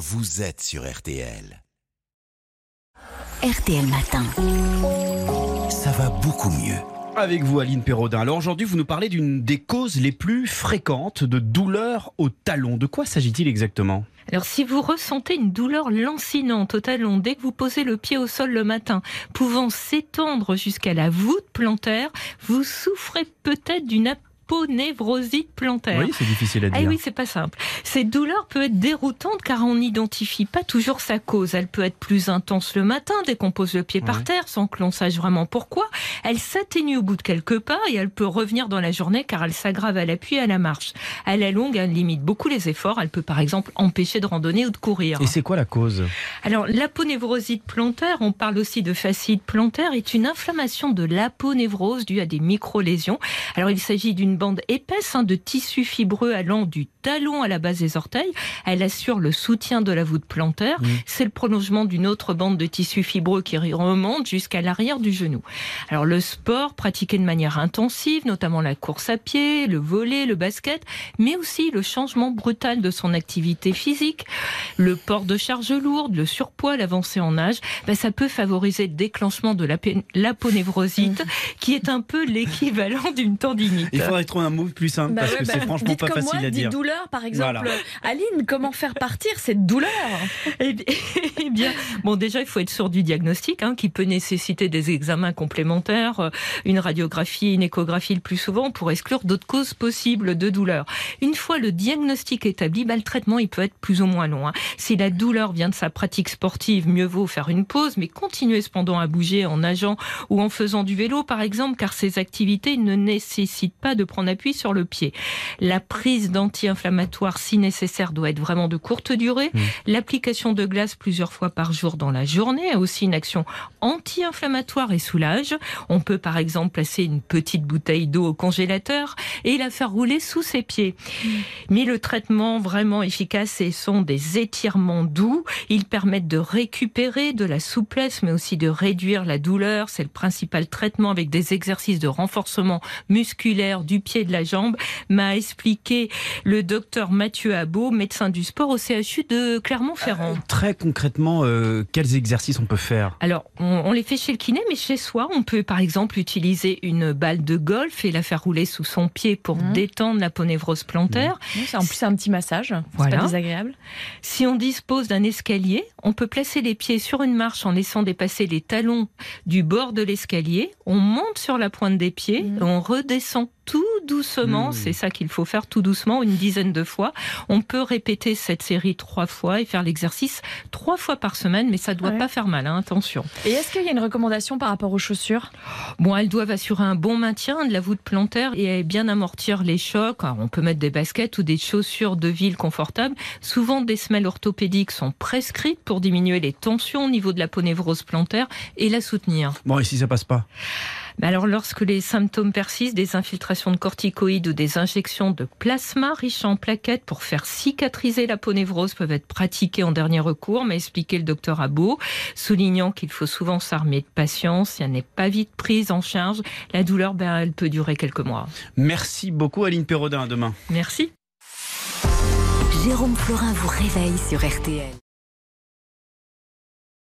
vous êtes sur RTL. RTL Matin. Ça va beaucoup mieux. Avec vous, Aline Perraudin. Alors aujourd'hui, vous nous parlez d'une des causes les plus fréquentes de douleurs au talon. De quoi s'agit-il exactement? Alors si vous ressentez une douleur lancinante au talon dès que vous posez le pied au sol le matin, pouvant s'étendre jusqu'à la voûte plantaire, vous souffrez peut-être d'une aponevrosite plantaire. Oui, c'est difficile à Ah dire. oui, c'est pas simple. Cette douleur peut être déroutante car on n'identifie pas toujours sa cause. Elle peut être plus intense le matin dès qu'on pose le pied par terre sans que l'on sache vraiment pourquoi. Elle s'atténue au bout de quelques pas et elle peut revenir dans la journée car elle s'aggrave à l'appui et à la marche. À la longue, elle limite beaucoup les efforts. Elle peut par exemple empêcher de randonner ou de courir. Et c'est quoi la cause? Alors, l'aponévrosite plantaire, on parle aussi de fascite plantaire, est une inflammation de l'aponévrose due à des micro-lésions. Alors, il s'agit d'une bande épaisse hein, de tissu fibreux allant du talon à la base des orteils. Elle assure le soutien de la voûte plantaire. Mmh. C'est le prolongement d'une autre bande de tissu fibreux qui remonte jusqu'à l'arrière du genou. Alors, le sport pratiqué de manière intensive, notamment la course à pied, le volet, le basket, mais aussi le changement brutal de son activité physique, le port de charges lourdes, le surpoids, l'avancée en âge, ben, ça peut favoriser le déclenchement de l'aponévrosite, qui est un peu l'équivalent d'une tendinite. Il faudrait trouver un mot plus simple Bah parce ouais, que bah, c'est franchement pas comme facile moi, à dire. douleur, par exemple. Voilà. Aline, comment faire partir cette douleur? Eh bien, eh bien, bon, déjà, il faut être sûr du diagnostic, hein, qui peut nécessiter des examens complémentaires, euh, une radiographie, une échographie le plus souvent, pour exclure d'autres causes possibles de douleur. Une fois le diagnostic établi, bah, le traitement, il peut être plus ou moins long. hein. Si la douleur vient de sa pratique sportive, mieux vaut faire une pause, mais continuer cependant à bouger en nageant ou en faisant du vélo, par exemple, car ces activités ne nécessitent pas de prendre appui sur le pied. La prise d'anti-inflammatoires, si nécessaire, doit être vraiment de courte durée. L'application de glace plusieurs fois par jour dans la journée a aussi une action anti-inflammatoire et soulage. On peut par exemple placer une petite bouteille d'eau au congélateur et la faire rouler sous ses pieds. Mais le traitement vraiment efficace, ce sont des étirements doux. Ils permettent de récupérer de la souplesse, mais aussi de réduire la douleur. C'est le principal traitement avec des exercices de renforcement musculaire du pied et de la jambe, m'a expliqué le docteur Mathieu Abot, médecin du sport au CHU de Clermont-Ferrand. Très concrètement, euh, quels exercices on peut faire? Alors, on, on les fait chez le kiné, mais chez soi, on peut par exemple utiliser une balle de golf et la faire rouler sous son pied pour Mhm. détendre l'aponévrose plantaire. C'est en plus un petit massage. C'est pas désagréable. Si on dispose d'un escalier, on peut placer les pieds sur une marche en laissant dépasser les talons du bord de l'escalier. On monte sur la pointe des pieds, et on redescend tout doucement. Mhm. C'est ça qu'il faut faire tout doucement, une dizaine de fois. On peut répéter cette série trois fois et faire l'exercice trois fois par semaine, mais ça doit Ouais. pas faire mal, hein, attention. Et est-ce qu'il y a une recommandation par rapport aux chaussures? Bon, elles doivent assurer un bon maintien de la voûte plantaire et bien amortir les chocs. Alors, on peut mettre des baskets ou des chaussures de ville confortables. Souvent, des semelles orthopédiques sont prescrites pour diminuer les tensions au niveau de la ponévrose plantaire et la soutenir. Bon, et si ça passe pas? Mais alors, lorsque les symptômes persistent, des infiltrations de corticoïdes ou des injections de plasma riches en plaquettes pour faire cicatriser la ponévrose peuvent être pratiquées en dernier recours, m'a expliqué le docteur Abot, soulignant qu'il faut souvent s'armer de patience, si elle n'est pas vite prise en charge, la douleur, ben, elle peut durer quelques mois. Merci beaucoup, Aline Perraudin. À demain. Merci. Jérôme Florin vous réveille sur RTL.